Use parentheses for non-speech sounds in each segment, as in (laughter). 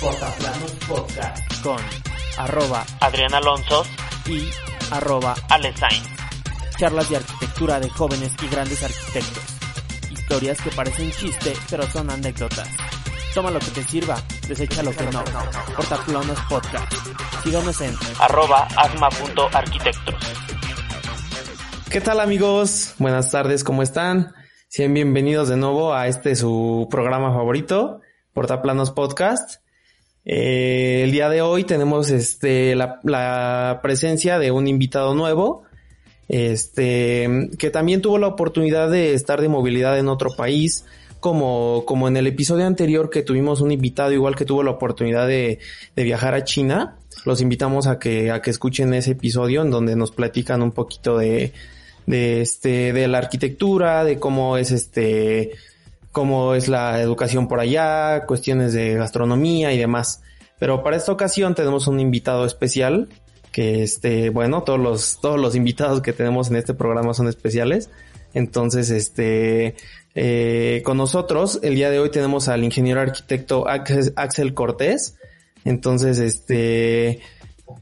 Portaplanos Podcast con arroba Adrián Alonso y arroba Alesain. charlas de arquitectura de jóvenes y grandes arquitectos. Historias que parecen chiste, pero son anécdotas. Toma lo que te sirva, desecha lo que no. Portaplanos Podcast. Síganos en arroba asma.arquitectos. ¿Qué tal amigos? Buenas tardes, ¿cómo están? Sean bienvenidos de nuevo a este su programa favorito, Portaplanos Podcast. Eh, el día de hoy tenemos este la, la presencia de un invitado nuevo, este que también tuvo la oportunidad de estar de movilidad en otro país, como, como en el episodio anterior que tuvimos un invitado igual que tuvo la oportunidad de, de viajar a China. Los invitamos a que, a que escuchen ese episodio en donde nos platican un poquito de, de este, de la arquitectura, de cómo es este, cómo es la educación por allá, cuestiones de gastronomía y demás. Pero para esta ocasión tenemos un invitado especial que este, bueno, todos los, todos los invitados que tenemos en este programa son especiales. Entonces, este, eh, con nosotros el día de hoy tenemos al ingeniero arquitecto Axel Cortés. Entonces, este,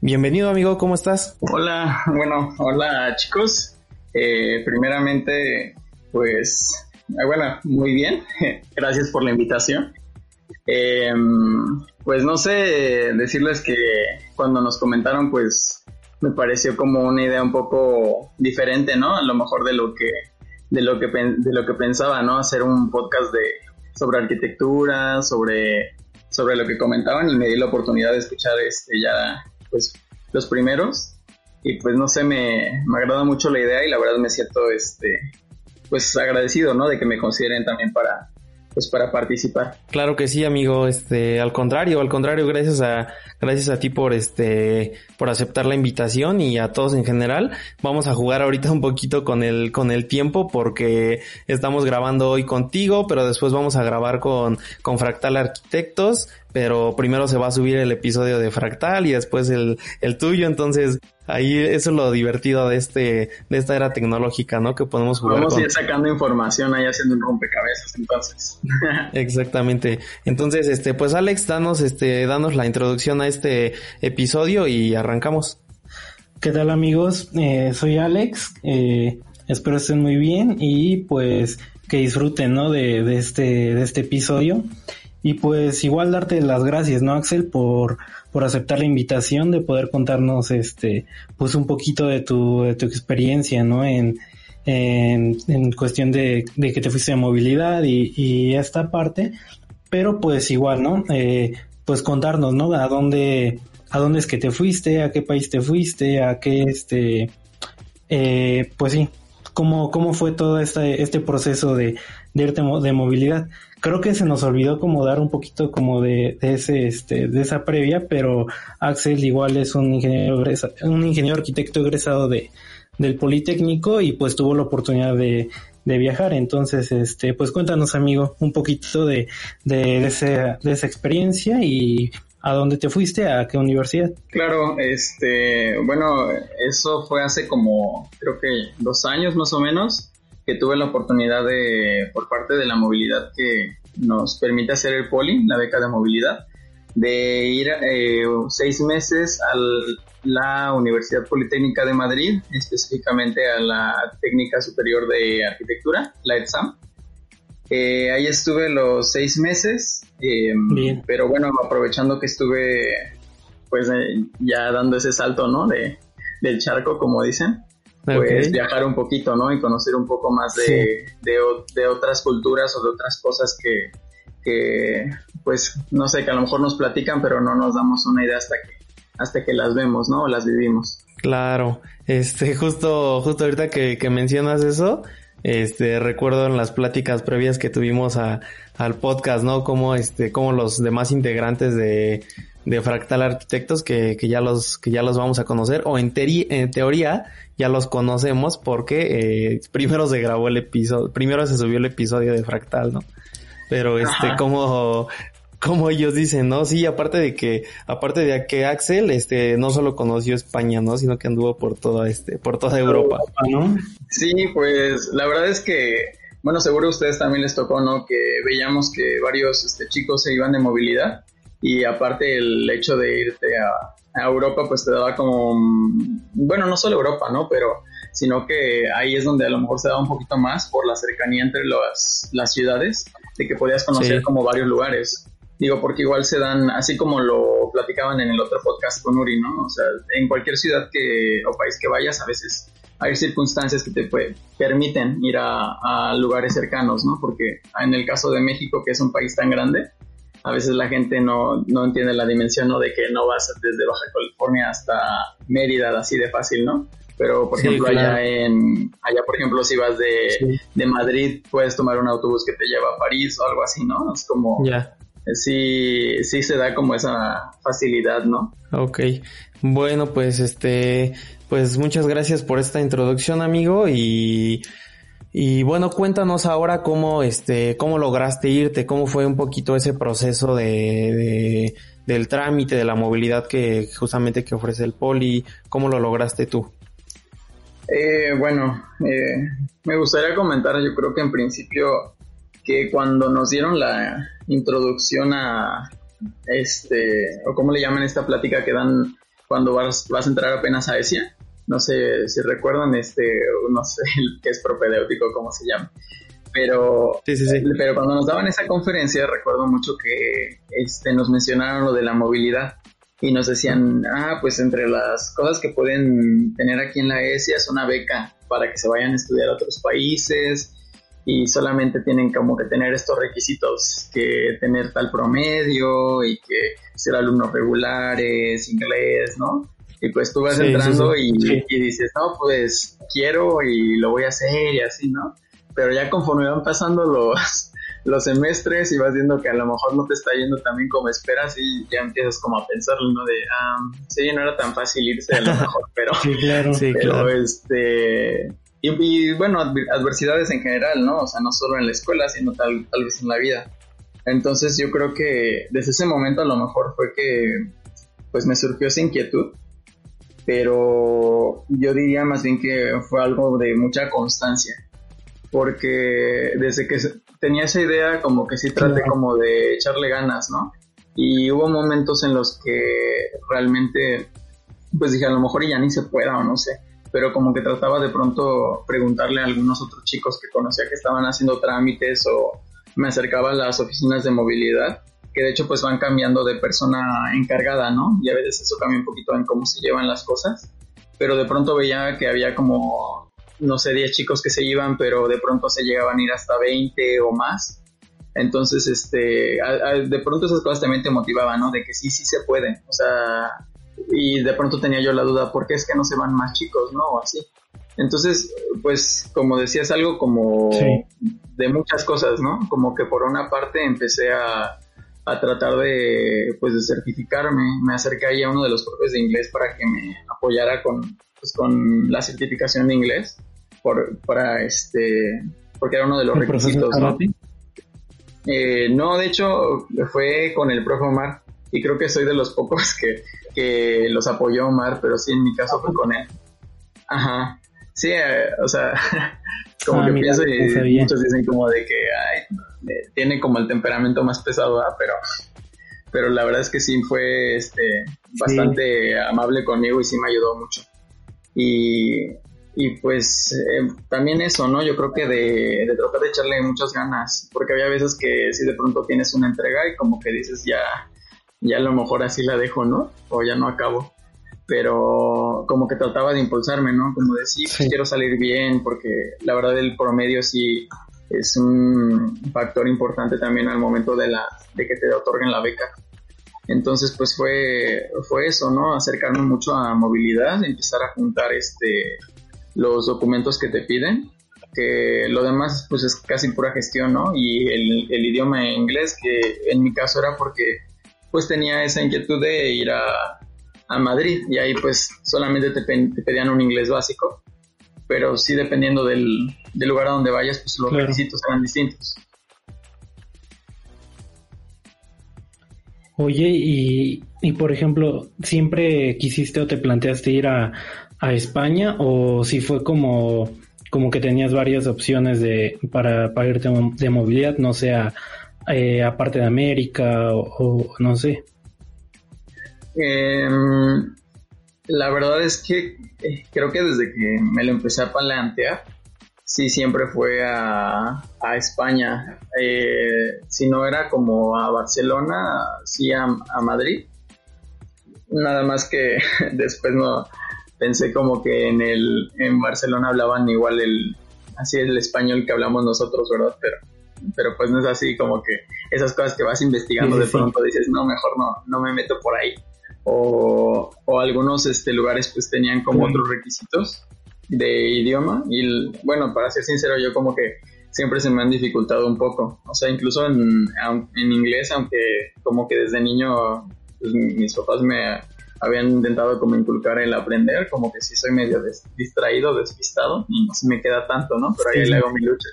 bienvenido amigo, ¿cómo estás? Hola, bueno, hola chicos. Eh, primeramente, pues, bueno, muy bien. (laughs) Gracias por la invitación. Eh, pues no sé decirles que cuando nos comentaron, pues me pareció como una idea un poco diferente, ¿no? A lo mejor de lo que de lo que de lo que pensaba, ¿no? Hacer un podcast de sobre arquitectura, sobre sobre lo que comentaban y me di la oportunidad de escuchar este ya pues los primeros y pues no sé, me, me agrada mucho la idea y la verdad me siento este pues agradecido, ¿no? De que me consideren también para pues para participar. Claro que sí, amigo, este, al contrario, al contrario, gracias a, gracias a ti por este, por aceptar la invitación y a todos en general. Vamos a jugar ahorita un poquito con el, con el tiempo porque estamos grabando hoy contigo, pero después vamos a grabar con, con Fractal Arquitectos, pero primero se va a subir el episodio de Fractal y después el, el tuyo, entonces ahí eso es lo divertido de este de esta era tecnológica, ¿no? Que podemos jugar. Vamos a ir sacando información ahí haciendo un rompecabezas, entonces. (laughs) Exactamente. Entonces, este, pues Alex, danos, este, danos la introducción a este episodio y arrancamos. ¿Qué tal amigos? Eh, soy Alex. Eh, espero estén muy bien y pues que disfruten, ¿no? De, de este de este episodio. Y pues igual darte las gracias, ¿no, Axel? Por, por aceptar la invitación de poder contarnos, este, pues un poquito de tu, de tu experiencia, ¿no? En, en, en cuestión de, de, que te fuiste de movilidad y, y, esta parte. Pero pues igual, ¿no? Eh, pues contarnos, ¿no? A dónde, a dónde es que te fuiste, a qué país te fuiste, a qué, este, eh, pues sí, cómo, cómo fue todo este, este proceso de, de irte de movilidad creo que se nos olvidó como dar un poquito como de, ese este de esa previa pero Axel igual es un ingeniero un ingeniero arquitecto egresado de del Politécnico y pues tuvo la oportunidad de, de viajar entonces este pues cuéntanos amigo un poquito de de, de, ese, de esa experiencia y ¿A dónde te fuiste? ¿A qué universidad? Claro, este, bueno, eso fue hace como, creo que dos años más o menos que tuve la oportunidad de, por parte de la movilidad que nos permite hacer el Poli, la beca de movilidad, de ir eh, seis meses a la Universidad Politécnica de Madrid, específicamente a la Técnica Superior de Arquitectura, la ETSAM. Eh, ahí estuve los seis meses, eh, pero bueno, aprovechando que estuve pues eh, ya dando ese salto, ¿no? De, del charco, como dicen pues viajar un poquito, ¿no? Y conocer un poco más de, de, de, otras culturas o de otras cosas que, que, pues, no sé, que a lo mejor nos platican, pero no nos damos una idea hasta que, hasta que las vemos, ¿no? O las vivimos. Claro, este, justo, justo ahorita que, que mencionas eso, este, recuerdo en las pláticas previas que tuvimos a, al podcast, ¿no? Como este, como los demás integrantes de, de Fractal Arquitectos que, que, ya los que ya los vamos a conocer o en, en teoría ya los conocemos porque eh, primero se grabó el episodio, primero se subió el episodio de Fractal, ¿no? Pero este, como, como ellos dicen, ¿no? Sí, aparte de que, aparte de que Axel, este, no solo conoció España, ¿no? Sino que anduvo por toda, este, por toda Europa, ¿no? Sí, pues, la verdad es que, bueno, seguro a ustedes también les tocó, ¿no? Que veíamos que varios, este, chicos se iban de movilidad y aparte el hecho de irte a, a Europa, pues te daba como, bueno, no solo Europa, ¿no? Pero sino que ahí es donde a lo mejor se daba un poquito más por la cercanía entre las, las ciudades, de que podías conocer como varios lugares. Digo, porque igual se dan, así como lo platicaban en el otro podcast con Uri, ¿no? O sea, en cualquier ciudad que, o país que vayas, a veces hay circunstancias que te permiten ir a, a, lugares cercanos, ¿no? Porque en el caso de México, que es un país tan grande, a veces la gente no, no entiende la dimensión, ¿no? De que no vas desde Baja California hasta Mérida así de fácil, ¿no? pero por ejemplo allá en allá por ejemplo si vas de, de, Madrid puedes tomar un autobús que te lleva a París o algo así no es como sí sí se da como esa facilidad no Ok. bueno pues este pues muchas gracias por esta introducción amigo y y bueno, cuéntanos ahora cómo, este, cómo lograste irte, cómo fue un poquito ese proceso de, de, del trámite, de la movilidad que justamente que ofrece el poli, cómo lo lograste tú. Eh, bueno, eh, me gustaría comentar, yo creo que en principio que cuando nos dieron la introducción a este, o cómo le llaman esta plática que dan cuando vas, vas a entrar apenas a ESIA, no sé si recuerdan, este, no sé (laughs) qué es propedéutico, cómo se llama. Pero, pero cuando nos daban esa conferencia recuerdo mucho que este, nos mencionaron lo de la movilidad y nos decían, ah, pues entre las cosas que pueden tener aquí en la ESIA es una beca para que se vayan a estudiar a otros países y solamente tienen como que tener estos requisitos, que tener tal promedio y que ser alumnos regulares, inglés, ¿no? Y pues tú vas entrando Y, y dices, no, pues quiero y lo voy a hacer y así, ¿no? Pero ya conforme van pasando los, (laughs) los semestres y vas viendo que a lo mejor no te está yendo también como esperas y ya empiezas como a pensarlo, ¿no? De, ah, sí, no era tan fácil irse a lo mejor, (laughs) pero, sí, claro, sí, pero este, y, bueno, adversidades en general, ¿no? O sea, no solo en la escuela, sino tal, tal vez en la vida. Entonces yo creo que desde ese momento a lo mejor fue que pues me surgió esa inquietud, pero yo diría más bien que fue algo de mucha constancia, porque desde que tenía esa idea como que sí traté como de echarle ganas, ¿no? Y hubo momentos en los que realmente, pues dije, a lo mejor ya ni se pueda o no sé, pero como que trataba de pronto preguntarle a algunos otros chicos que conocía que estaban haciendo trámites o me acercaba a las oficinas de movilidad, que de hecho pues van cambiando de persona encargada, ¿no? Y a veces eso cambia un poquito en cómo se llevan las cosas, pero de pronto veía que había como no sé, 10 chicos que se iban, pero de pronto se llegaban a ir hasta 20 o más. Entonces, este, de pronto esas cosas también te motivaban, ¿no? De que sí, sí se puede. O sea, y de pronto tenía yo la duda, ¿por qué es que no se van más chicos, no? O así. Entonces, pues, como decías, algo como de muchas cosas, ¿no? Como que por una parte empecé a, a tratar de, pues, de certificarme. Me acerqué ahí a uno de los profes de inglés para que me apoyara con, pues, con la certificación de inglés por, para este, porque era uno de los requisitos, ¿no? Eh, no, de hecho, fue con el profe Omar y creo que soy de los pocos (laughs) que, que los apoyó Omar, pero sí, en mi caso fue con él. Ajá. Sí, eh, o sea, (laughs) como ah, que pienso y muchos dicen como de que ay, eh, tiene como el temperamento más pesado, pero pero la verdad es que sí fue este bastante amable conmigo y sí me ayudó mucho. Y, y pues eh, también eso, ¿no? Yo creo que de, de, tratar de echarle muchas ganas, porque había veces que si de pronto tienes una entrega y como que dices ya, ya a lo mejor así la dejo, ¿no? O ya no acabo. Pero como que trataba de impulsarme, ¿no? Como decir, pues, quiero salir bien, porque la verdad el promedio sí es un factor importante también al momento de, la, de que te otorguen la beca. Entonces, pues fue, fue eso, ¿no? Acercarme mucho a movilidad, empezar a juntar este, los documentos que te piden, que lo demás pues es casi pura gestión, ¿no? Y el, idioma inglés, que en mi caso era porque pues tenía esa inquietud de ir a, a Madrid y ahí pues solamente te, pedían un inglés básico, pero sí dependiendo del, del lugar a donde vayas, pues los requisitos eran distintos. Oye, y, y, por ejemplo, ¿siempre quisiste o te planteaste ir a, a España o si fue como, como que tenías varias opciones de, para, para irte de movilidad, no sea eh, aparte de América o, no sé? Em, la verdad es que eh, creo que desde que me lo empecé a plantear, sí siempre fue a, a España. Eh, si no era como a Barcelona, sí a, a, Madrid. Nada más que (laughs) después no pensé como que en el en Barcelona hablaban igual el así el español que hablamos nosotros, ¿verdad? Pero pero pues no es así como que esas cosas que vas investigando de pronto dices, no, mejor no, no me meto por ahí. O, o algunos este, lugares pues tenían como otros requisitos de idioma y bueno, para ser sincero yo como que siempre se me han dificultado un poco, o sea, incluso en, en inglés, aunque como que desde niño pues, mis papás me habían intentado como inculcar el aprender, como que sí soy medio distraído, despistado y no se me queda tanto, ¿no? Pero ahí le hago mi lucha.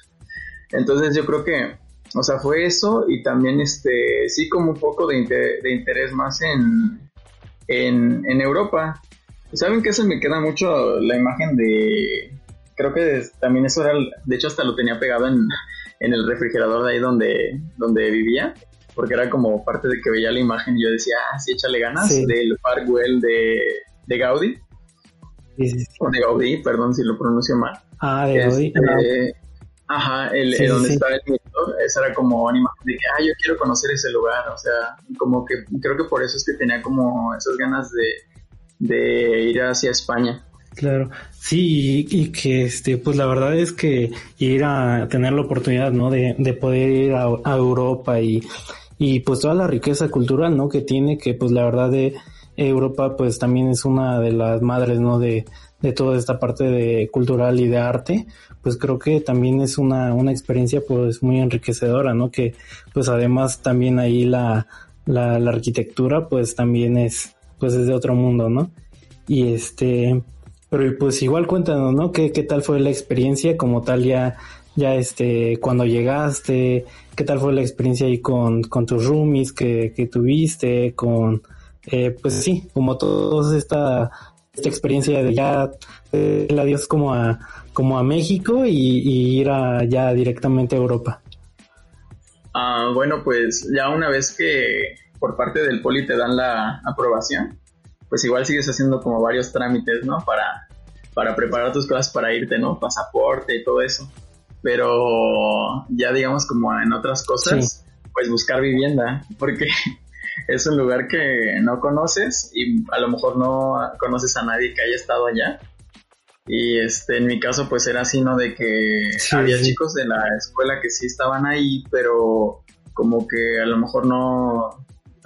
Entonces yo creo que, o sea, fue eso y también este, sí como un poco de, de interés más en, en, en Europa. ¿Saben que eso me queda mucho la imagen de... Creo que también eso era, de hecho hasta lo tenía pegado en, (laughs) en el refrigerador de ahí donde, donde vivía, porque era como parte de que veía la imagen y yo decía, ah, sí, échale ganas, del Parkwell de, de Gaudí. O de Gaudí, perdón si lo pronuncio mal. Ah, de Gaudí. Este, Ajá, el, donde estaba el director, esa era como imagen de que, ah, yo quiero conocer ese lugar, o sea, como que creo que por eso es que tenía como esas ganas de, de ir hacia España. Claro, sí, y, que este, pues la verdad es que ir a tener la oportunidad, ¿no? De, de poder ir a, a, Europa y, y pues toda la riqueza cultural, ¿no? Que tiene, que pues la verdad de Europa pues también es una de las madres, ¿no? De, de toda esta parte de cultural y de arte, pues creo que también es una, una experiencia pues muy enriquecedora, ¿no? Que pues además también ahí la, la, arquitectura pues también es, pues es de otro mundo, ¿no? Y este, pero pues igual cuéntanos, ¿no? ¿Qué, qué tal fue la experiencia como tal ya, ya este, cuando llegaste? ¿Qué tal fue la experiencia ahí con, con tus roomies que, que tuviste? Con, eh, pues sí, como toda esta esta experiencia de ya eh, el adiós como a como a México y, ir a, ya directamente a Europa? Ah, bueno, pues ya una vez que por parte del poli te dan la aprobación, pues igual sigues haciendo como varios trámites, ¿no? Para, para preparar tus cosas para irte, ¿no? Pasaporte y todo eso. Pero ya digamos como en otras cosas, pues buscar vivienda, porque es un lugar que no conoces y a lo mejor no conoces a nadie que haya estado allá. Y este, en mi caso, pues era así, ¿no? De que había chicos de la escuela que sí estaban ahí, pero como que a lo mejor no,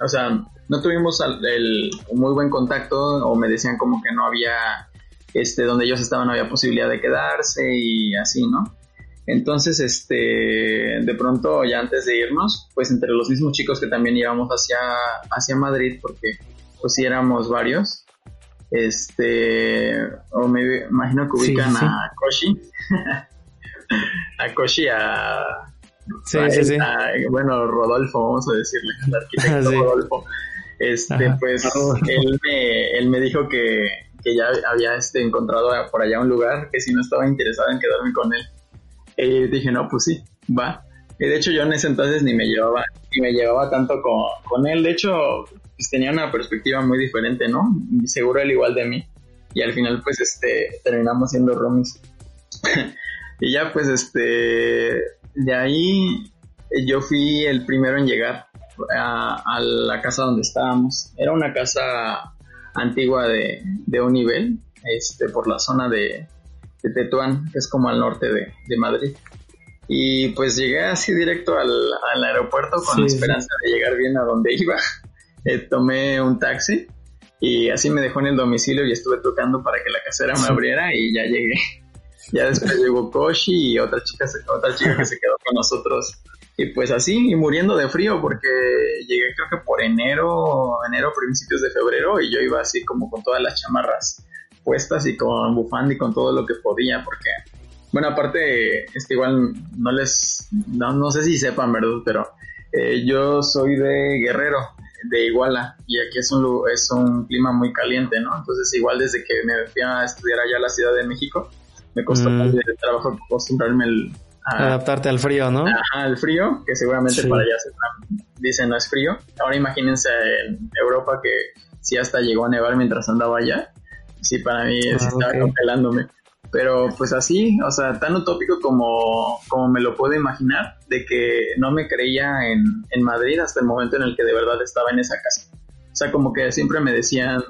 o sea, no tuvimos el, muy buen contacto o me decían como que no había, este, donde ellos estaban no había posibilidad de quedarse y así, ¿no? Entonces, este, de pronto, ya antes de irnos, pues entre los mismos chicos que también íbamos hacia, hacia Madrid, porque pues sí éramos varios, este, o me imagino que ubican a Koshi, (laughs) a Koshi, a, sí, sí, sí. bueno, Rodolfo, vamos a decirle, el arquitecto (laughs) Rodolfo, este, pues él me, él me dijo que, que ya había este, encontrado por allá un lugar que si no estaba interesado en quedarme con él. Y dije, no, pues sí, va. Y de hecho yo en ese entonces ni me llevaba, ni me llevaba tanto con, con él. De hecho, pues tenía una perspectiva muy diferente, ¿no? Seguro él igual de mí. Y al final, pues, este, terminamos siendo roomies. (laughs) y ya, pues, este, de ahí yo fui el primero en llegar a, a, la casa donde estábamos. Era una casa antigua de, de un nivel, este, por la zona de, de Tetuán, que es como al norte de, de Madrid. Y pues llegué así directo al, al aeropuerto con la esperanza de llegar bien a donde iba. (laughs) Eh, tomé un taxi y así me dejó en el domicilio y estuve tocando para que la casera me abriera y ya llegué. (laughs) Ya después llegó Koshi y otra chica, otra chica que se quedó con nosotros Y pues así, y muriendo de frío, porque llegué creo que por enero, enero, principios de febrero, y yo iba así como con todas las chamarras puestas y con bufanda y con todo lo que podía, porque, bueno, aparte, es que igual no les, no, no sé si sepan, ¿verdad? Pero eh, yo soy de Guerrero, de Iguala, y aquí es un, es un clima muy caliente, ¿no? Entonces, igual desde que me fui a estudiar allá a la Ciudad de México, me costó mm. trabajo acostumbrarme el, Adaptarte al frío, ¿no? Ajá, al frío, que seguramente para allá se dicen no es frío. Ahora imagínense en Europa que sí hasta llegó a nevar mientras andaba allá. Sí, para mí sí ah, estaba congelándome. Pero pues así, o sea, tan utópico como, como me lo puedo imaginar, de que no me creía en, en Madrid hasta el momento en el que de verdad estaba en esa casa. O sea, como que siempre me decían,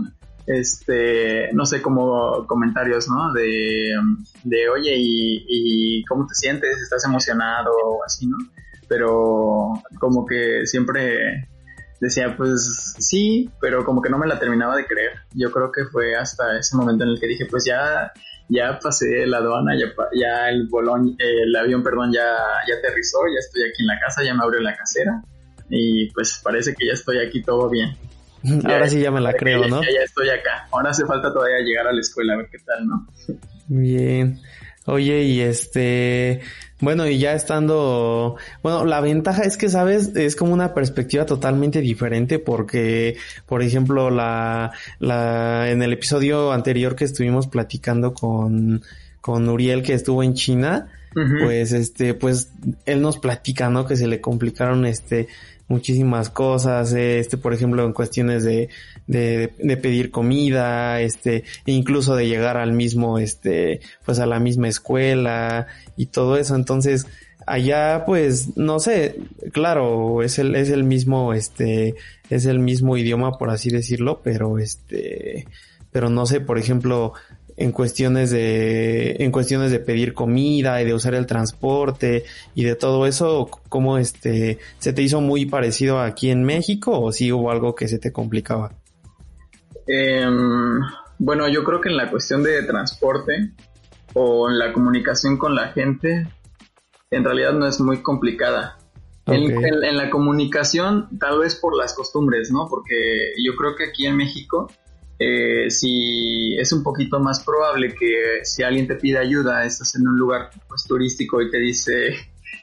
este, no sé, como comentarios, ¿no? De, de oye, y, cómo te sientes? ¿Estás emocionado o así, no? Pero como que siempre decía, pues sí, pero como que no me la terminaba de creer. Yo creo que fue hasta ese momento en el que dije, pues ya, ya pasé la aduana, ya, ya el bolón, el avión, perdón, ya, ya aterrizó, ya estoy aquí en la casa, ya me abrió la casera y pues parece que ya estoy aquí todo bien. (laughs) Ahora sí ya me la creo, ¿no? Ya, estoy acá. Ahora hace falta todavía llegar a la escuela a ver qué tal, ¿no? Bien. Oye, y este, bueno, y ya estando, bueno, la ventaja es que, sabes, es como una perspectiva totalmente diferente porque, por ejemplo, la, la, en el episodio anterior que estuvimos platicando con, con Uriel que estuvo en China, pues este, pues él nos platica, ¿no? Que se le complicaron este, muchísimas cosas, este, por ejemplo, en cuestiones de, de, de, pedir comida, este, incluso de llegar al mismo, este, pues a la misma escuela y todo eso. Entonces, allá, pues, no sé, claro, es el, es el mismo, este, es el mismo idioma, por así decirlo, pero este, pero no sé, por ejemplo, en cuestiones de en cuestiones de pedir comida y de usar el transporte y de todo eso cómo este se te hizo muy parecido aquí en México o si hubo algo que se te complicaba em, bueno yo creo que en la cuestión de transporte o en la comunicación con la gente en realidad no es muy complicada en la comunicación tal vez por las costumbres no porque yo creo que aquí en México eh, si es un poquito más probable que si alguien te pide ayuda, estás en un lugar pues, turístico y te dice,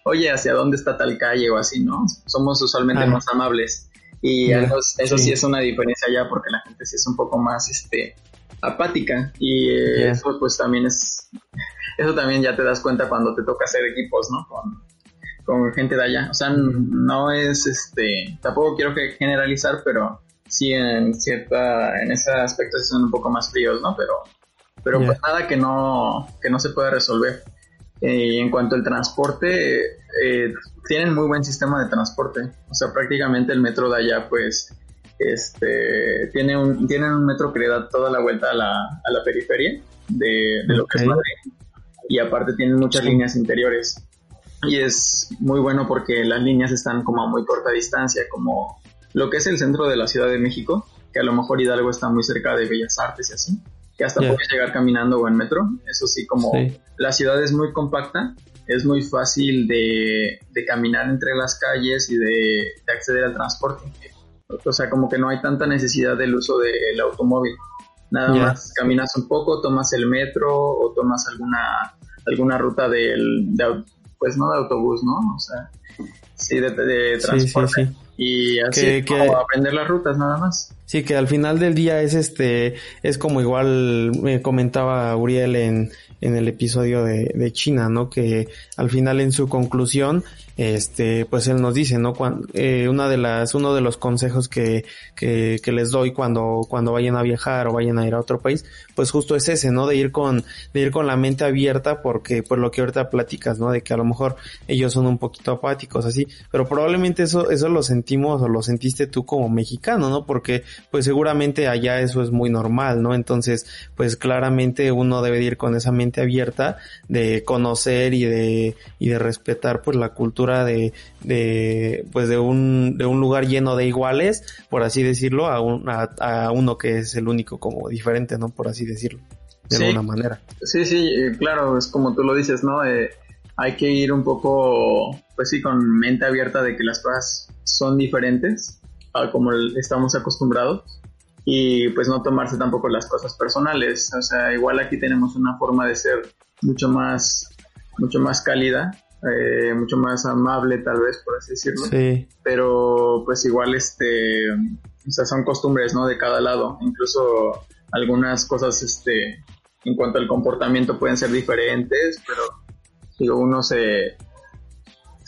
oye, ¿hacia dónde está tal calle o así, no? Somos usualmente más amables. Y eso sí. es una diferencia ya porque la gente sí es un poco más este, apática y eh, eso pues también es, (laughs) eso también ya te das cuenta cuando te toca hacer equipos, ¿no? Con, con gente de allá. O sea, no es este, tampoco quiero generalizar, pero sí en cierta, en ese aspecto son un poco más fríos, ¿no? Pero, pero pues nada que no, que no se pueda resolver. Eh, en cuanto al transporte, eh, tienen muy buen sistema de transporte. O sea, prácticamente el metro de allá, pues, este, tiene un, tienen un metro que le da toda la vuelta a la, a la periferia de, de lo que es Madrid. Y aparte tienen muchas líneas interiores. Y es muy bueno porque las líneas están como a muy corta distancia, como lo que es el centro de la Ciudad de México, que a lo mejor Hidalgo está muy cerca de Bellas Artes y así, que hasta puedes llegar caminando o en metro. Eso sí, como la ciudad es muy compacta, es muy fácil de, caminar entre las calles y de, acceder al transporte. O sea, como que no hay tanta necesidad del uso del automóvil. Nada más caminas un poco, tomas el metro o tomas alguna alguna ruta del, de, pues no de autobús, ¿no? O sea, sí, de, transporte y así que, aprender las rutas nada más. Sí, que al final del día es este, es como igual me comentaba Uriel en, en el episodio de, China, ¿no? Que al final en su conclusión este, pues él nos dice, ¿no? Eh, una de las, uno de los consejos que, que, que, les doy cuando, cuando vayan a viajar o vayan a ir a otro país, pues justo es ese, ¿no? De ir con, de ir con la mente abierta porque, pues lo que ahorita platicas, ¿no? De que a lo mejor ellos son un poquito apáticos, así, pero probablemente eso, eso lo sentimos o lo sentiste tú como mexicano, ¿no? Porque, pues seguramente allá eso es muy normal, ¿no? Entonces, pues claramente uno debe ir con esa mente abierta de conocer y de, y de respetar, pues la cultura de, de pues de un, de un lugar lleno de iguales, por así decirlo, a, un, a, uno que es el único como diferente, ¿no? Por así decirlo, de alguna manera. Sí, sí, claro, es como tú lo dices, ¿no? Eh, hay que ir un poco, pues sí, con mente abierta de que las cosas son diferentes a como estamos acostumbrados y pues no tomarse tampoco las cosas personales. O sea, igual aquí tenemos una forma de ser mucho más, mucho más cálida, eh, mucho más amable tal vez, por así decirlo. Sí. Pero pues igual este, o sea, son costumbres, ¿no? De cada lado. Incluso algunas cosas, este, en cuanto al comportamiento pueden ser diferentes, pero digo, uno se,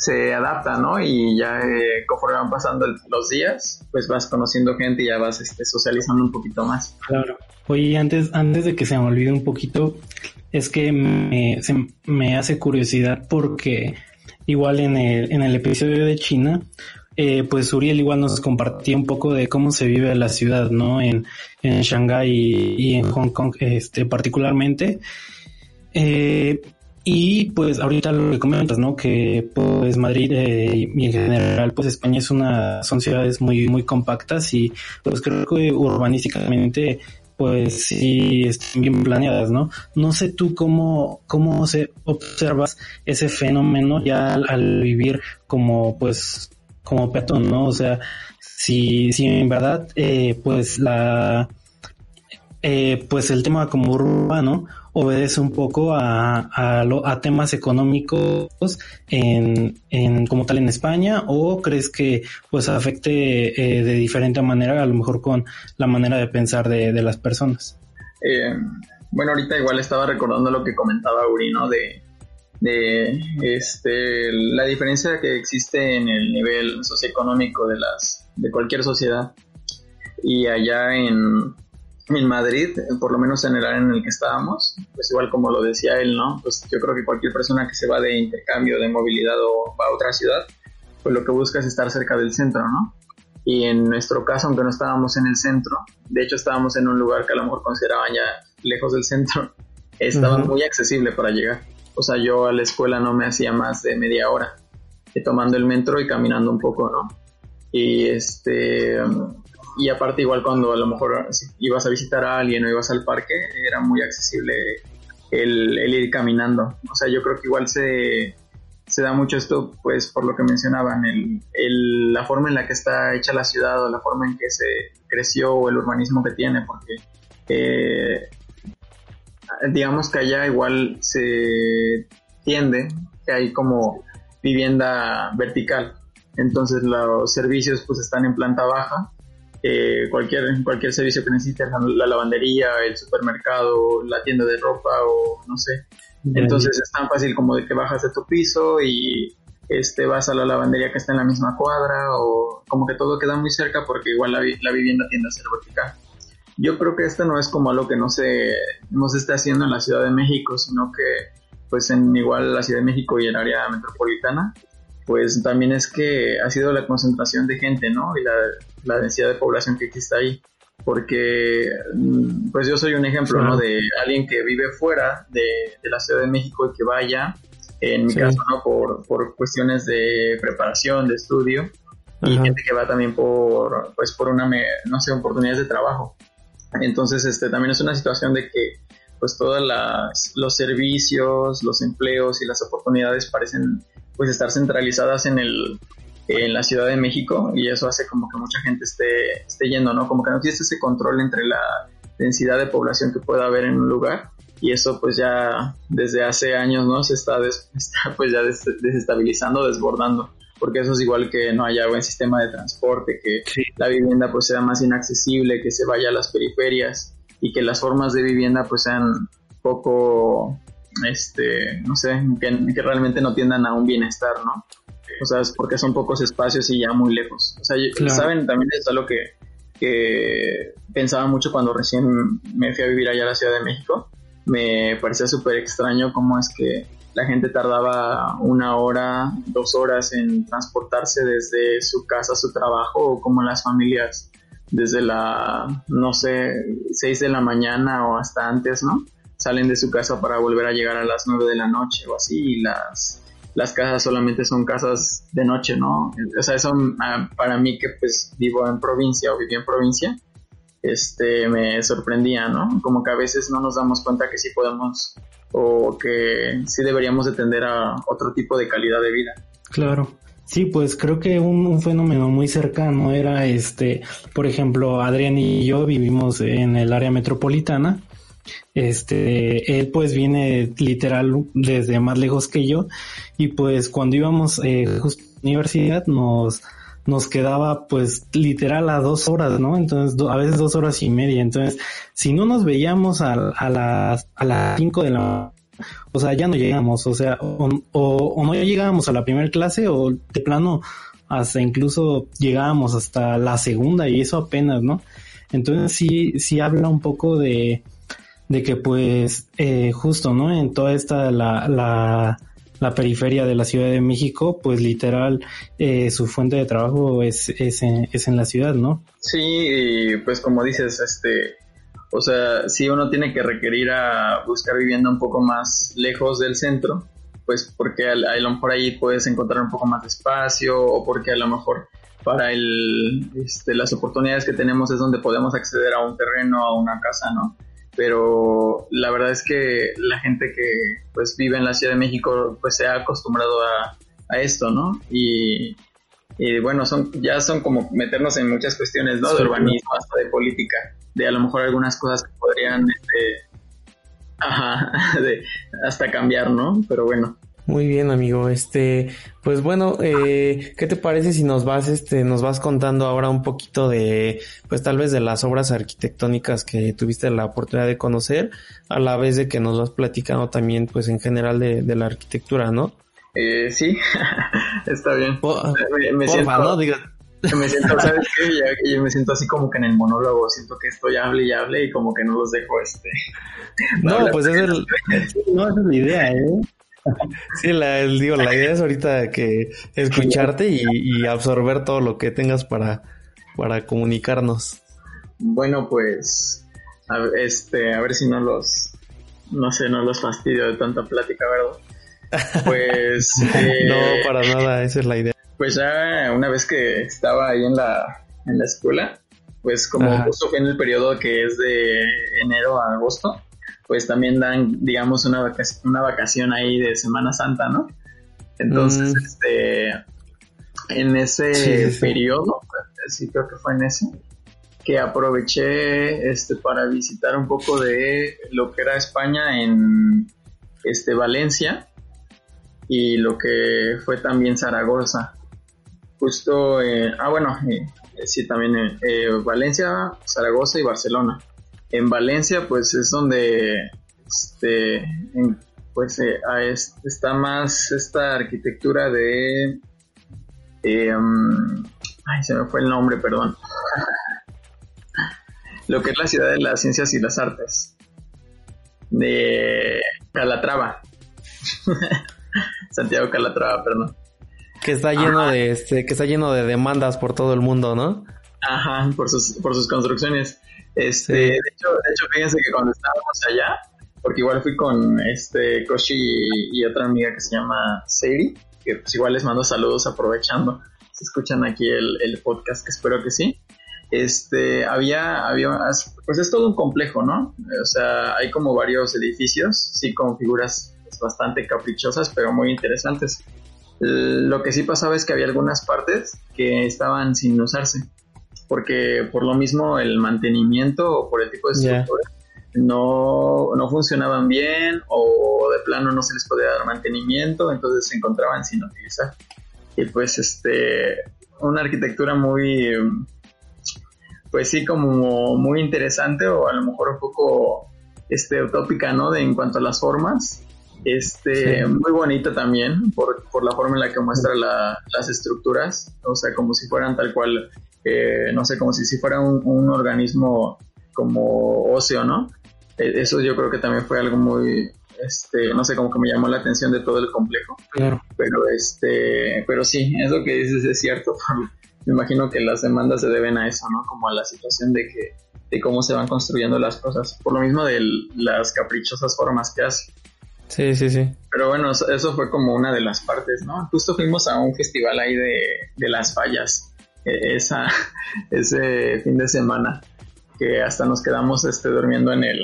se adapta, ¿no? Y ya eh, conforme van pasando los días, pues vas conociendo gente y ya vas este, socializando un poquito más. Claro. Oye, antes, antes de que se me olvide un poquito, es que me, me hace curiosidad porque igual en el, en el episodio de China, eh, pues Uriel igual nos compartía un poco de cómo se vive la ciudad, ¿no? En, en Shanghái y, y, en Hong Kong, este, particularmente. Eh, y pues ahorita lo que comentas, ¿no? Que pues Madrid eh, y en general pues España es una, son ciudades muy, muy compactas y pues creo que urbanísticamente pues sí están bien planeadas, ¿no? No sé tú cómo, cómo se observas ese fenómeno ya al, vivir como pues como peatón, ¿no? O sea, si, si en verdad eh, pues la eh, pues el tema como urbano obedece un poco a, a, temas económicos en, en, como tal en España o crees que pues afecte eh, de diferente manera a lo mejor con la manera de pensar de, de las personas eh, bueno ahorita igual estaba recordando lo que comentaba Uri ¿no? de, de este la diferencia que existe en el nivel socioeconómico de las de cualquier sociedad y allá en en Madrid, por lo menos en el área en el que estábamos, pues igual como lo decía él, ¿no? Pues yo creo que cualquier persona que se va de intercambio, de movilidad o va a otra ciudad, pues lo que busca es estar cerca del centro, ¿no? Y en nuestro caso, aunque no estábamos en el centro, de hecho estábamos en un lugar que a lo mejor consideraban ya lejos del centro, (laughs) estaba muy accesible para llegar. O sea, yo a la escuela no me hacía más de media hora, tomando el metro y caminando un poco, ¿no? Y este, y aparte igual cuando a lo mejor ibas a visitar a alguien o ibas al parque, era muy accesible el, ir caminando. O sea, yo creo que igual se, se da mucho esto, pues por lo que mencionaban, el, la forma en la que está hecha la ciudad o la forma en que se creció o el urbanismo que tiene, porque eh, digamos que allá igual se tiende que hay como vivienda vertical. Entonces los servicios pues están en planta baja eh, cualquier, cualquier servicio que necesites, la, lavandería, el supermercado, la tienda de ropa o no sé. Entonces es tan fácil como de que bajas de tu piso y este vas a la lavandería que está en la misma cuadra o como que todo queda muy cerca porque igual la, la vivienda tiende a ser vertical. Yo creo que esto no es como algo que no se, no se esté haciendo en la Ciudad de México, sino que pues en igual la Ciudad de México y el área metropolitana pues también es que ha sido la concentración de gente, ¿no? Y la, densidad de población que existe ahí. Porque, mm, pues yo soy un ejemplo, ¿no? De alguien que vive fuera de, la Ciudad de México y que vaya, en mi caso, ¿no? Por, por cuestiones de preparación, de estudio, y gente que va también por, pues por una, no sé, oportunidades de trabajo. Entonces, este, también es una situación de que, pues todos los servicios, los empleos y las oportunidades parecen pues estar centralizadas en el en la Ciudad de México y eso hace como que mucha gente esté, esté yendo, ¿no? Como que no tienes ese control entre la densidad de población que pueda haber en un lugar y eso pues ya desde hace años, ¿no? Se está, (laughs) pues ya desestabilizando, desbordando porque eso es igual que no haya buen sistema de transporte, que la vivienda pues sea más inaccesible, que se vaya a las periferias y que las formas de vivienda pues sean poco este, no sé, que, realmente no tiendan a un bienestar, ¿no? O sea, es porque son pocos espacios y ya muy lejos. O sea, saben, también es algo que, que pensaba mucho cuando recién me fui a vivir allá a la Ciudad de México. Me parecía súper extraño cómo es que la gente tardaba una hora, dos horas en transportarse desde su casa a su trabajo o como las familias desde la, no sé, seis de la mañana o hasta antes, ¿no? Salen de su casa para volver a llegar a las 9 de la noche o así y las, las casas solamente son casas de noche, ¿no? O sea, eso ah, para mí que pues vivo en provincia o viví en provincia, este, me sorprendía, ¿no? Como que a veces no nos damos cuenta que sí podemos o que sí deberíamos de tender a otro tipo de calidad de vida. Claro. Sí, pues creo que un, un, fenómeno muy cercano era este, por ejemplo, Adrián y yo vivimos en el área metropolitana. Este, él pues viene literal desde más lejos que yo y pues cuando íbamos eh, justo a la universidad nos, nos quedaba pues literal a dos horas, ¿no? Entonces a veces dos horas y media. Entonces, si no nos veíamos a, a las a las cinco de la o sea, ya no llegamos, o sea, o, o, no llegábamos a la primera clase o de plano hasta incluso llegábamos hasta la segunda y eso apenas, ¿no? Entonces sí, sí habla un poco de, de que pues eh, justo, ¿no? En toda esta, la, la, la periferia de la Ciudad de México, pues literal eh, su fuente de trabajo es, es, en, es en la ciudad, ¿no? Sí, pues como dices, este, o sea, si uno tiene que requerir a buscar vivienda un poco más lejos del centro, pues porque a, lo mejor ahí puedes encontrar un poco más de espacio o porque a lo mejor para el, este, las oportunidades que tenemos es donde podemos acceder a un terreno, a una casa, ¿no? Pero la verdad es que la gente que pues vive en la Ciudad de México pues se ha acostumbrado a, a esto, ¿no? Y, y bueno, son, ya son como meternos en muchas cuestiones, ¿no? De urbanismo, hasta de política de a lo mejor algunas cosas que podrían este, ajá, (laughs) de, hasta cambiar, ¿no? Pero bueno. Muy bien, amigo. Este, pues bueno, eh, ¿qué te parece si nos vas, este, nos vas contando ahora un poquito de, pues tal vez de las obras arquitectónicas que tuviste la oportunidad de conocer, a la vez de que nos vas platicando también, pues en general de, de la arquitectura, ¿no? Eh, sí, (laughs) está bien. me, me siento, ¿no? Diga, me siento, ¿sabes qué? Yo me siento así como que en el monólogo, siento que estoy hable y hable y como que no los dejo este. (laughs) No, pues es el, no, es la idea, ¿eh? Sí, la, digo, la idea es ahorita que escucharte y, y, absorber todo lo que tengas para, para comunicarnos. Bueno, pues, a, este, a ver si no los, no sé, no los fastidio de tanta plática, ¿verdad? (laughs) Pues... Eh, no, para nada, esa es la idea pues ya una vez que estaba ahí en la, en la escuela, pues como justo fue en el periodo que es de enero a agosto, pues también dan, digamos, una, vacación, una vacación ahí de Semana Santa, ¿no? Entonces, mm. este, en ese periodo, sí creo que fue en ese, que aproveché este para visitar un poco de lo que era España en este Valencia y lo que fue también Zaragoza justo, eh, ah bueno, eh, sí, también eh, Valencia, Zaragoza y Barcelona. En Valencia, pues es donde, este, pues está más esta arquitectura de, mm, ay, se me fue el nombre, perdón. (laughs) Lo que es la ciudad de las ciencias y las artes. De Calatrava. (laughs) Santiago Calatrava, perdón. Que está lleno de este, que está lleno de demandas por todo el mundo, ¿no? Ajá, por sus, por sus construcciones. Este, de hecho, de hecho, fíjense que cuando estábamos allá, porque igual fui con este Koshi y, otra amiga que se llama Seiri, que pues igual les mando saludos aprovechando. Si escuchan aquí el, el podcast, que espero que sí. Este, había, había, pues es todo un complejo, ¿no? O sea, hay como varios edificios, sí, con figuras pues, bastante caprichosas, pero muy interesantes. Lo que sí pasaba es que había algunas partes que estaban sin usarse, porque por lo mismo el mantenimiento o por el tipo de estructura no, no funcionaban bien o de plano no se les podía dar mantenimiento, entonces se encontraban sin utilizar. Y pues este, una arquitectura muy, pues sí, como muy interesante o a lo mejor un poco este, utópica, ¿no? De, en cuanto a las formas, este, muy bonita también por, por, la forma en la que muestra la, las estructuras, o sea, como si fueran tal cual, eh, no sé, como si, si fuera un, un, organismo como óseo, ¿no? E, eso yo creo que también fue algo muy, este, no sé, como que me llamó la atención de todo el complejo. Claro. Pero este, pero sí, eso que dices es cierto. (laughs) me imagino que las demandas se deben a eso, ¿no? Como a la situación de que, de cómo se van construyendo las cosas. Por lo mismo de las caprichosas formas que hace. Sí, sí, sí. Pero bueno, eso fue como una de las partes, ¿no? Justo fuimos a un festival ahí de, de las fallas, esa, (laughs) ese fin de semana, que hasta nos quedamos este, durmiendo en el,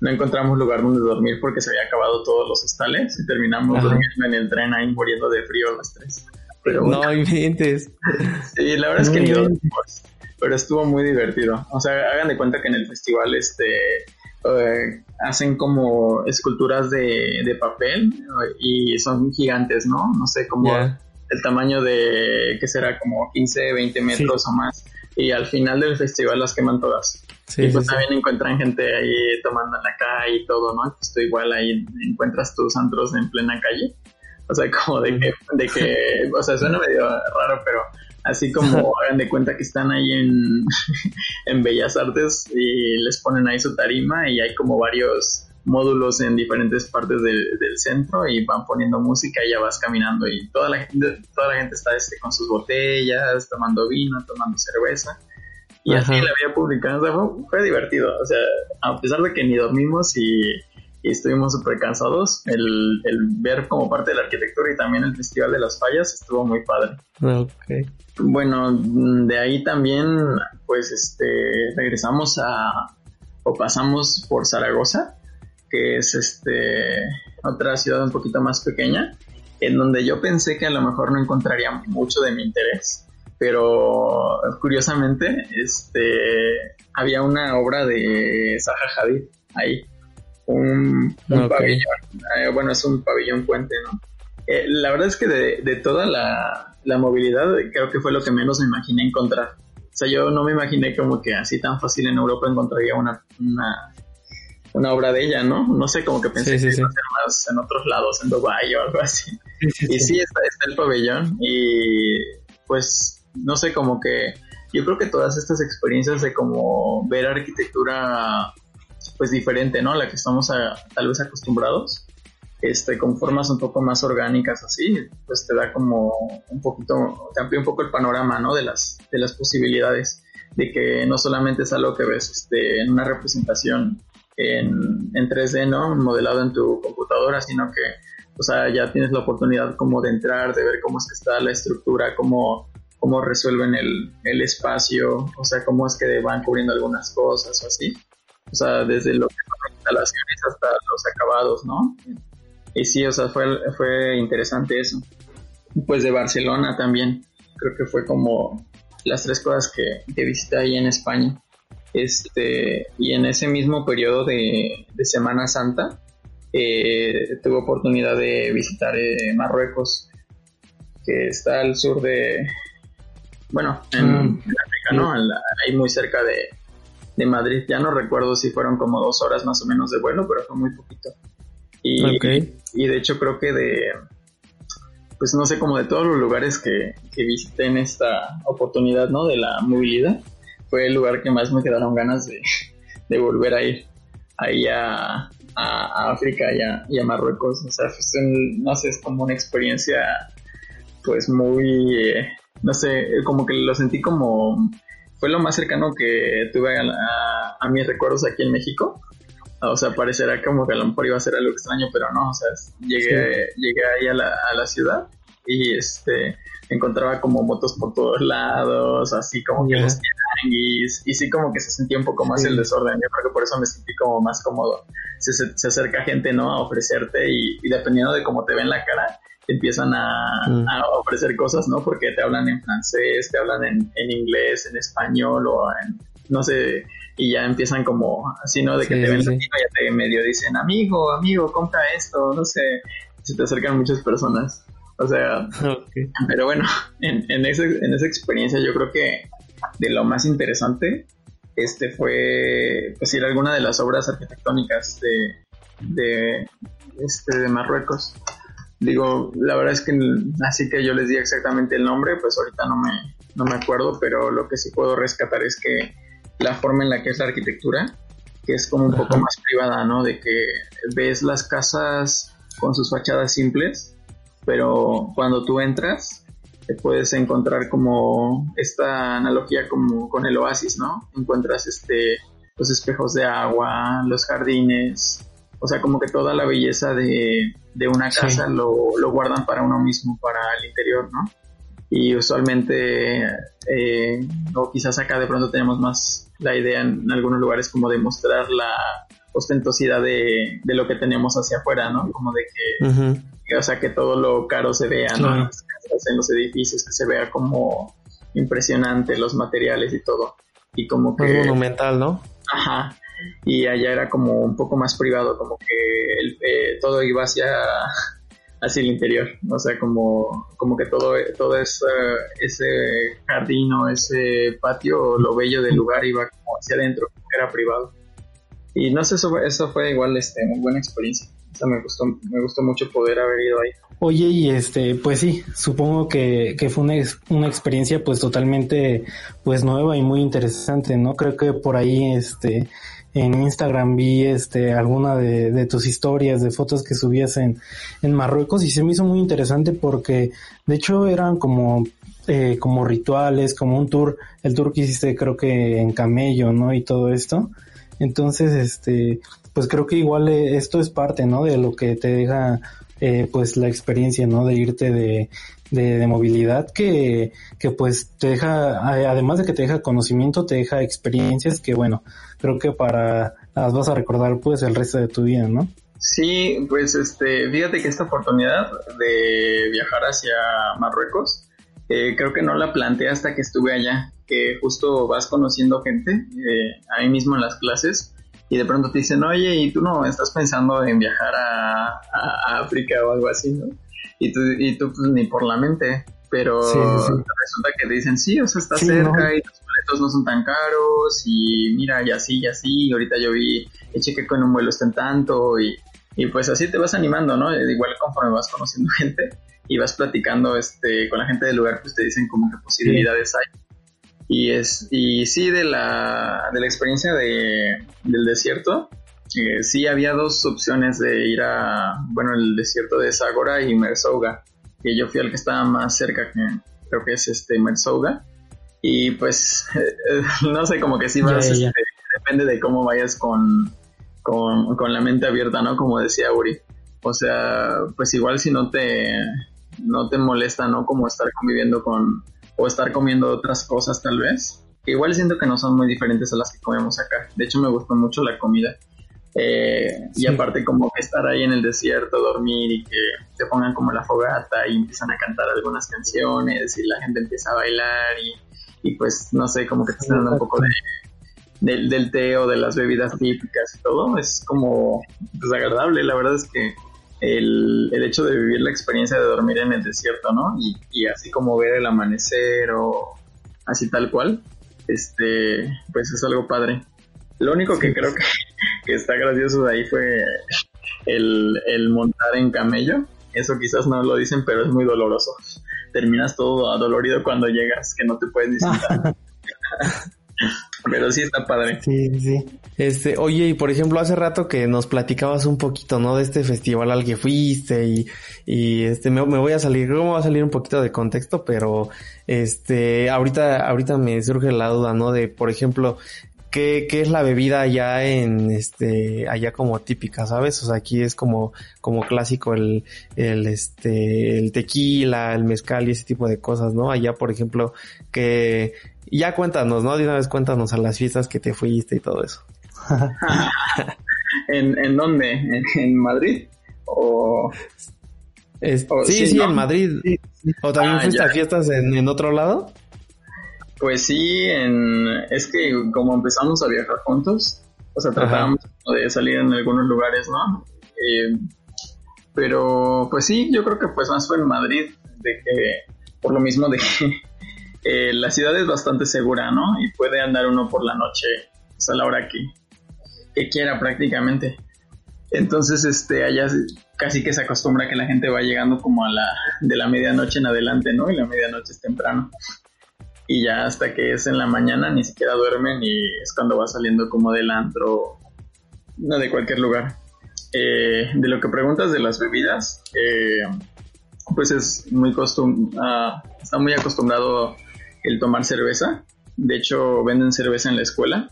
no encontramos lugar donde dormir porque se había acabado todos los hostales y terminamos durmiendo en el tren ahí muriendo de frío los tres. Pero no inventes. (laughs) Sí, la verdad es que ni dormimos, pero estuvo muy divertido. O sea, hagan de cuenta que en el festival este eh, hacen como esculturas de, de, papel y son gigantes, ¿no? No sé, como el tamaño de, que será como 15, 20 metros o más. Y al final del festival las queman todas. y pues también encuentran gente ahí tomando en la calle y todo, ¿no? Pues tú igual ahí encuentras tus antros en plena calle. O sea, (laughs) como de que, de que, o sea, suena medio raro, pero así como (laughs) hagan de cuenta que están ahí en, (laughs) en Bellas Artes y les ponen ahí su tarima y hay como varios módulos en diferentes partes del, centro y van poniendo música y ya vas caminando y toda la gente, toda la gente está este, con sus botellas, tomando vino, tomando cerveza. Y así la vida pública, fue, divertido. O sea, a pesar de que ni dormimos y, estuvimos súper cansados, el, ver como parte de la arquitectura y también el Festival de las Fallas estuvo muy padre. Okay. Bueno, de ahí también, pues, este, regresamos a, o pasamos por Zaragoza que es este otra ciudad un poquito más pequeña, en donde yo pensé que a lo mejor no encontraría mucho de mi interés, pero curiosamente este había una obra de Zaha Hadid ahí, un, pabellón, eh, bueno es un pabellón puente, ¿no? Eh, la verdad es que de, de toda la, la, movilidad creo que fue lo que menos me imaginé encontrar. O sea, yo no me imaginé como que así tan fácil en Europa encontraría una, una una obra de ella, ¿no? No sé, como que pensé que iba a ser más en otros lados, en Dubai o algo así. y sí, está, está el pabellón y pues, no sé, como que yo creo que todas estas experiencias de como ver arquitectura pues diferente, ¿no? La que estamos tal vez acostumbrados, este, con formas un poco más orgánicas así, pues te da como un poquito, te amplía un poco el panorama, ¿no? De las, de las posibilidades, de que no solamente es algo que ves este, en una representación en, en 3D, ¿no? Modelado en tu computadora, sino que, o sea, ya tienes la oportunidad como de entrar, de ver cómo es que está la estructura, cómo, cómo resuelven el, el espacio, o sea, cómo es que van cubriendo algunas cosas o así. O sea, desde lo que son las instalaciones hasta los acabados, ¿no? Y sí, o sea, fue, fue interesante eso. Pues de Barcelona también, creo que fue como las tres cosas que, que visité ahí en España. Este, y en ese mismo periodo de, Semana Santa, eh, tuve oportunidad de visitar eh, Marruecos, que está al sur de, bueno, en, mm. África, ¿no? ahí muy cerca de, Madrid. Ya no recuerdo si fueron como dos horas más o menos de vuelo, pero fue muy poquito. Y, y de hecho creo que de, pues no sé, como de todos los lugares que, que visité en esta oportunidad, ¿no? De la movilidad, fue el lugar que más me quedaron ganas de, volver a ir ahí a, África y a, Marruecos. O sea, no sé, es como una experiencia pues muy, eh, no sé, como que lo sentí como, fue lo más cercano que tuve a, mis recuerdos aquí en México. O sea, parecerá como que a lo mejor iba a ser algo extraño, pero no, o sea, llegué, llegué ahí a la, a la ciudad y este encontraba como motos por todos lados, así como que los y sí como que se sentía un poco más el desorden, yo creo que por eso me sentí como más cómodo. Se, se, acerca gente, ¿no? A ofrecerte y, dependiendo de cómo te ven la cara, te empiezan a, a, ofrecer cosas, ¿no? Porque te hablan en francés, te hablan en, en inglés, en español o en, no sé, y ya empiezan como así, ¿no? De que te ven sí. ya te medio dicen, amigo, amigo, compra esto, no sé, se te acercan muchas personas. O sea, (laughs) pero bueno, en, en, en esa experiencia yo creo que de lo más interesante este fue pues ir alguna de las obras arquitectónicas de, de, este, de Marruecos. Digo, la verdad es que así que yo les di exactamente el nombre, pues ahorita no me, no me acuerdo, pero lo que sí puedo rescatar es que la forma en la que es la arquitectura, que es como un poco más privada, ¿no? De que ves las casas con sus fachadas simples, pero cuando tú entras te puedes encontrar como esta analogía como con el oasis, ¿no? Encuentras este los espejos de agua, los jardines, o sea, como que toda la belleza de, una casa lo, guardan para uno mismo, para el interior, ¿no? Y usualmente, eh, o quizás acá de pronto tenemos más la idea en algunos lugares como de mostrar la, ostentosidad de, de lo que tenemos hacia afuera, ¿no? Como de que, o sea, que todo lo caro se vea, ¿no? Claro. En casas, en los edificios, que se vea como impresionante los materiales y todo. Y como que... monumental, ¿no? Ajá. Y allá era como un poco más privado, como que el- eh, todo iba hacia, (laughs) hacia el interior. O sea, como, como que todo, todo ese, ese jardín o ese patio, lo bello del lugar iba como hacia adentro, era privado. Y no sé, eso, eso fue igual este, muy buena experiencia. Me gustó, me gustó mucho poder haber ido ahí. Oye, y este, pues sí, supongo que, que fue una, una experiencia pues totalmente pues nueva y muy interesante, ¿no? Creo que por ahí este en Instagram vi este alguna de, de tus historias, de fotos que subías en, en Marruecos y se me hizo muy interesante porque de hecho eran como eh, como rituales, como un tour, el tour que hiciste creo que en camello, ¿no? Y todo esto. Entonces, este, pues creo que igual eh, esto es parte, ¿no? De lo que te deja eh, pues la experiencia, ¿no? De irte de, de, movilidad que, que pues te deja, además de que te deja conocimiento, te deja experiencias que bueno, creo que para las vas a recordar pues el resto de tu vida, ¿no? Sí, pues este, fíjate que esta oportunidad de viajar hacia Marruecos, eh, creo que no la planteé hasta que estuve allá, que justo vas conociendo gente eh, ahí mismo en las clases y de pronto te dicen, oye, y tú no estás pensando en viajar a, a- África o algo así, ¿no? Y tú, y tú pues ni por la mente, pero Sí, sí, sí. resulta que te dicen, sí, o sea, está Sí, cerca ¿no? y los boletos no son tan caros y mira, y así, y así, y ahorita yo vi, el cheque con un vuelo está en tanto y, y pues así te vas animando, ¿no? Eh, Igual conforme vas conociendo (laughs) gente y vas platicando este con la gente del lugar, pues te dicen como que posibilidades hay. Y es y sí de la de la experiencia de del desierto, eh, sí había dos opciones de ir a bueno, el desierto de Sagora y Mersouga, que yo fui al que estaba más cerca que creo que es este Mersouga. Y pues (laughs) eh, no sé, como que sí vas ya, ya. este, depende de cómo vayas con con, con la mente abierta, ¿no? Como decía Uri. O sea, pues igual si no te, no te molesta, ¿no? Como estar conviviendo con, o estar comiendo otras cosas tal vez. Que igual siento que no son muy diferentes a las que comemos acá. De hecho me gustó mucho la comida. Eh, Y aparte como que estar ahí en el desierto, dormir y que te pongan como la fogata y empiezan a cantar algunas canciones y la gente empieza a bailar y, y pues no sé, como que te están dando un poco de, del, del té o de las bebidas típicas y todo, es como desagradable. La verdad es que el, el hecho de vivir la experiencia de dormir en el desierto, ¿no? Y, y así como ver el amanecer o así tal cual, este, pues es algo padre. Lo único que creo que, (laughs) que está gracioso de ahí fue el, el montar en camello. Eso quizás no lo dicen, pero es muy doloroso. Terminas todo adolorido cuando llegas, que no te puedes ni (laughs) sentar. Pero sí está padre. Sí, sí. Este, oye, y por ejemplo, hace rato que nos platicabas un poquito, ¿no? De este festival al que fuiste y, y este, me, me voy a salir, creo que me va a salir un poquito de contexto, pero este, ahorita, ahorita me surge la duda, ¿no? De, por ejemplo, ¿qué, qué es la bebida allá en, este, allá como típica, ¿sabes? O sea, aquí es como, como clásico el, el, este, el tequila, el mezcal y ese tipo de cosas, ¿no? Allá, por ejemplo, que, ya cuéntanos, ¿no? De una vez cuéntanos a las fiestas que te fuiste y todo eso. (laughs) ¿En, en dónde? ¿En, en Madrid? ¿O Es- sí, sí, sí, ¿no? en Madrid. ¿O también Ah, fuiste ya. a fiestas en, en otro lado? Pues sí, en, es que como empezamos a viajar juntos, o sea, tratábamos de salir en algunos lugares, ¿no? Eh, pero pues sí, yo creo que pues más fue en Madrid, de que por lo mismo de que eh, la ciudad es bastante segura, ¿no? Y puede andar uno por la noche pues, a la hora que, que quiera prácticamente. Entonces, este, allá casi que se acostumbra que la gente va llegando como a la de la medianoche en adelante, ¿no? Y la medianoche es temprano y ya hasta que es en la mañana ni siquiera duermen y es cuando va saliendo como del antro, no de cualquier lugar. Eh, de lo que preguntas de las bebidas, eh, pues es muy costum ah, está muy acostumbrado el tomar cerveza. De hecho, venden cerveza en la escuela.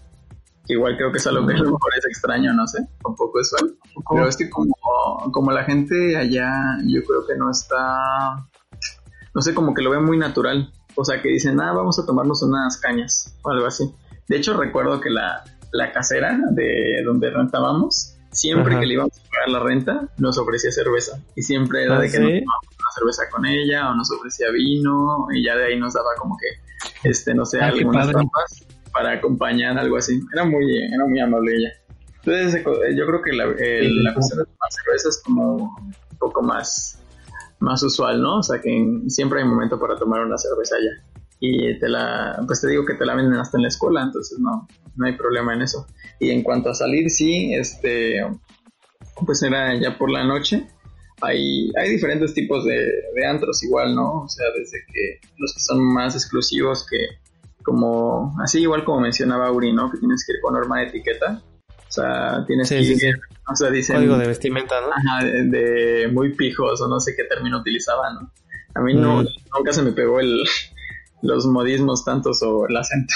Igual creo que es algo que a lo mejor es extraño, no sé, un poco eso. Pero es que como, como la gente allá, yo creo que no está, no sé, como que lo ve muy natural. O sea, que dicen, ah, vamos a tomarnos unas cañas o algo así. De hecho, recuerdo que la, la casera de donde rentábamos, siempre Ajá. que le íbamos a pagar la renta, nos ofrecía cerveza. Y siempre era ¿Ah, de que sí? nos tomábamos cerveza con ella o nos ofrecía vino y ya de ahí nos daba como que, este, no sé, Ah, algunas tapas para acompañar, algo así. Era muy, era muy amable ella. Entonces, eh, yo creo que la, la cuestión de tomar cerveza es como un poco más, más usual, ¿no? O sea, que en- siempre hay momento para tomar una cerveza ya. Y te la, pues te digo que te la venden hasta en la escuela, entonces no, no hay problema en eso. Y en cuanto a salir, sí, este, pues era ya por la noche. Hay, hay diferentes tipos de, de antros igual, ¿no? O sea, desde que los que son más exclusivos que como, así igual como mencionaba Uri, ¿no? Que tienes que ir con norma de etiqueta. O sea, tienes Sí, que ir, sí. o sea, dicen... Código de vestimenta, ¿no? Ajá, de, de muy pijos o no sé qué término utilizaban, ¿no? A mí no, Mm. nunca se me pegó el, los modismos tantos o el acento.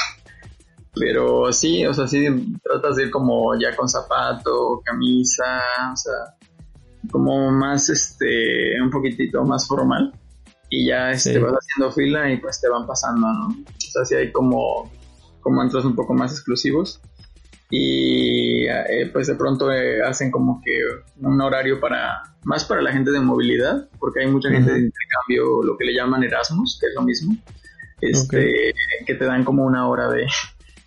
Pero sí, o sea, sí tratas de ir como ya con zapato, camisa, o sea, como más, este, un poquitito más formal. Y ya este, Sí. vas haciendo fila y pues te van pasando, ¿no? O sea, sí hay como, como antros un poco más exclusivos. Y eh, pues de pronto eh, hacen como que un horario para, más para la gente de movilidad, porque hay mucha gente de intercambio, lo que le llaman Erasmus, que es lo mismo. Este, que te dan como una hora de,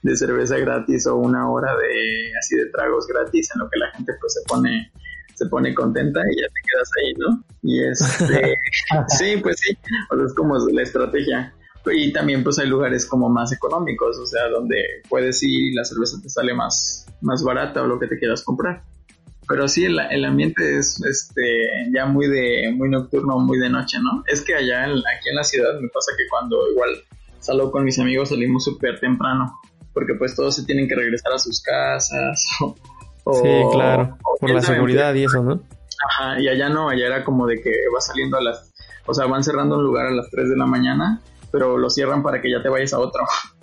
de cerveza gratis o una hora de así de tragos gratis en lo que la gente pues se pone se pone contenta y ya te quedas ahí, ¿no? Y este (laughs) sí, pues sí, o sea, es como la estrategia. Y también pues hay lugares como más económicos, o sea, donde puedes ir y la cerveza te sale más, más barata o lo que te quieras comprar. Pero sí, el, el ambiente es este ya muy de muy nocturno, muy de noche, ¿no? Es que allá en- aquí en la ciudad me pasa que cuando igual salgo con mis amigos salimos súper temprano, porque pues todos se tienen que regresar a sus casas (laughs) o... o- Sí, claro. o Por la seguridad y eso, ¿no? Ajá, y allá no, allá era como de que va saliendo a las, o sea, van cerrando un lugar a las 3 de la mañana, pero lo cierran para que ya te vayas a otro. (laughs)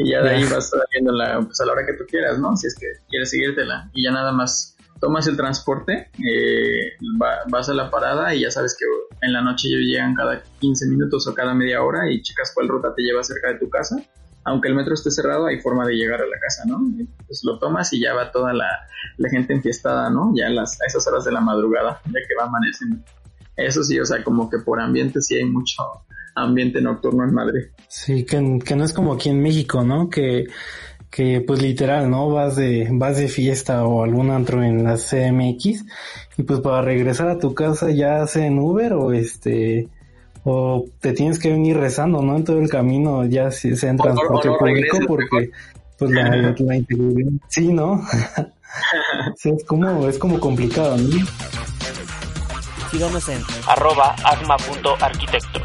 Y ya de ahí vas saliendo la, pues a la hora que tú quieras, ¿no? Si es que quieres seguírtela. Y ya nada más tomas el transporte, eh, va- vas a la parada y ya sabes que en la noche ellos llegan cada 15 minutos o cada media hora y checas cuál ruta te lleva cerca de tu casa. Aunque el metro esté cerrado, hay forma de llegar a la casa, ¿no? Pues lo tomas y ya va toda la, gente enfiestada, ¿no? Ya a, las, a esas horas de la madrugada, ya que va amaneciendo. Eso sí, o sea, como que por ambiente sí hay mucho ambiente nocturno en Madrid. Sí, que, no es como aquí en México, ¿no? Que, que pues literal, ¿no? Vas de, vas de fiesta o algún antro en la CMX y pues para regresar a tu casa ya sea en Uber o este, o te tienes que venir rezando, ¿no? En todo el camino ya si- sea en transporte no público regreses, porque pues la, la inseguridad, sí, ¿no? (laughs) sí, es como, es como complicado, ¿no? Síganos en arroba agma.arquitectos.